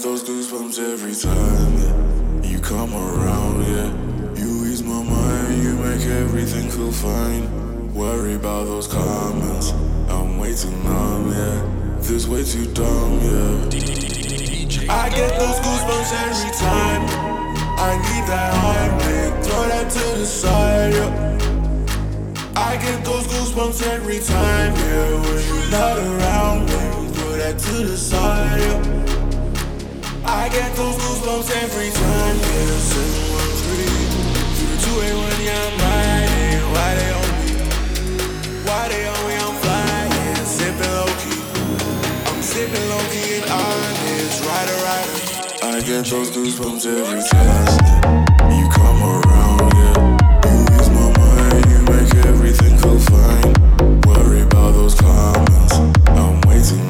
get those goosebumps every time yeah. you come around, yeah. You ease my mind, you make everything feel fine. Worry about those comments, I'm way too numb, yeah. This way too dumb, yeah. I get those goosebumps every time. I need that hype, throw that to the side, yeah. I get those goosebumps every time, yeah. When you're not around, when throw that to the side, yeah. I get those goosebumps every time. Yeah, 713 through Yeah, I'm riding. Why they on me? Why they on me? I'm flying, sipping low key. I'm sipping low key and honest. Rider, rider. I get those goosebumps every time. You come around, yeah. You ease my mind. You make everything feel fine. Worry about those comments. I'm waiting.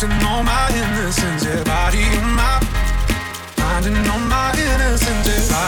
losing all my innocence. Yeah, body on my, finding all my innocence. Yeah,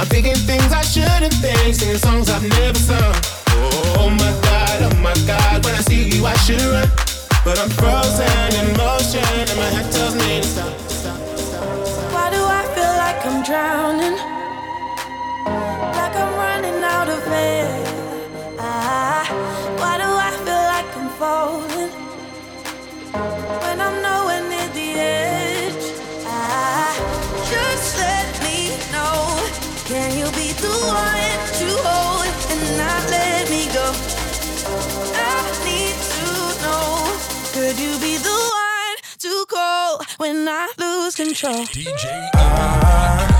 I'm thinking things I shouldn't think, singing songs I've never sung. Oh my god, oh my god, when I see you I should run. But I'm frozen in motion and my head tells me to stop. Why do I feel like I'm drowning? Like I'm running out of air. When I lose control? I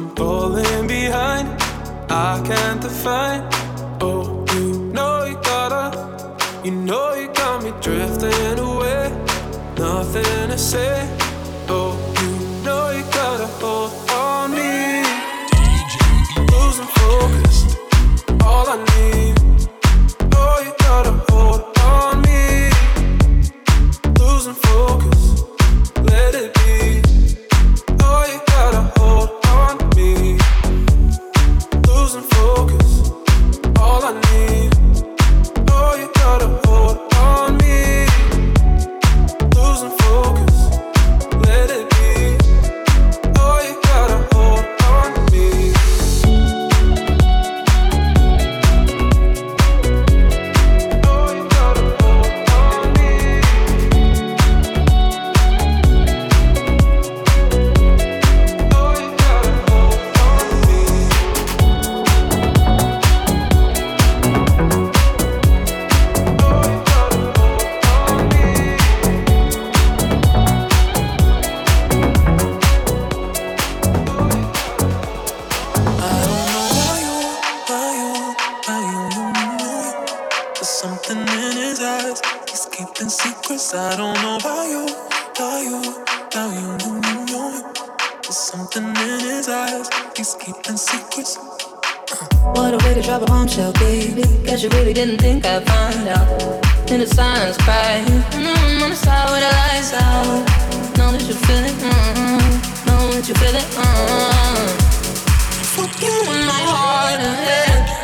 I'm falling behind. I can't define. Oh, you know you gotta. You know you got me drifting away. Nothing to say. bombshell, baby. Guess you really didn't think I'd find out. In the silence, crying. Mm-hmm, on the side with the lights out. Know that you feel it. Mm-hmm. Know that you feel it. Mm-hmm. Fuck you in my heart. Yeah.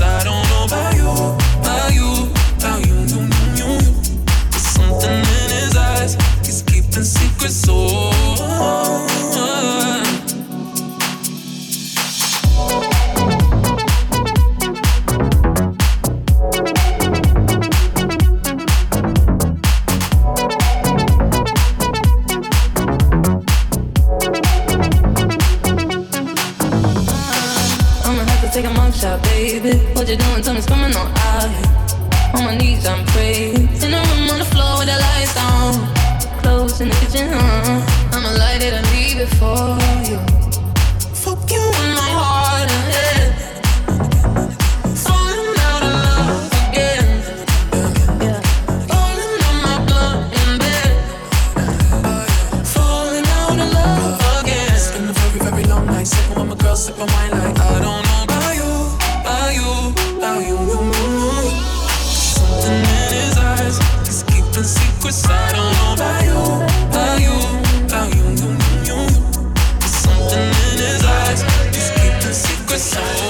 passaram you. Something in his eyes, he's keeping secrets. I don't know about you, about you, about you, you, you. Something in his eyes, he's keeping secrets. I don't know.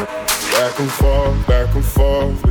Back and forth, back and forth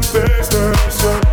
temptation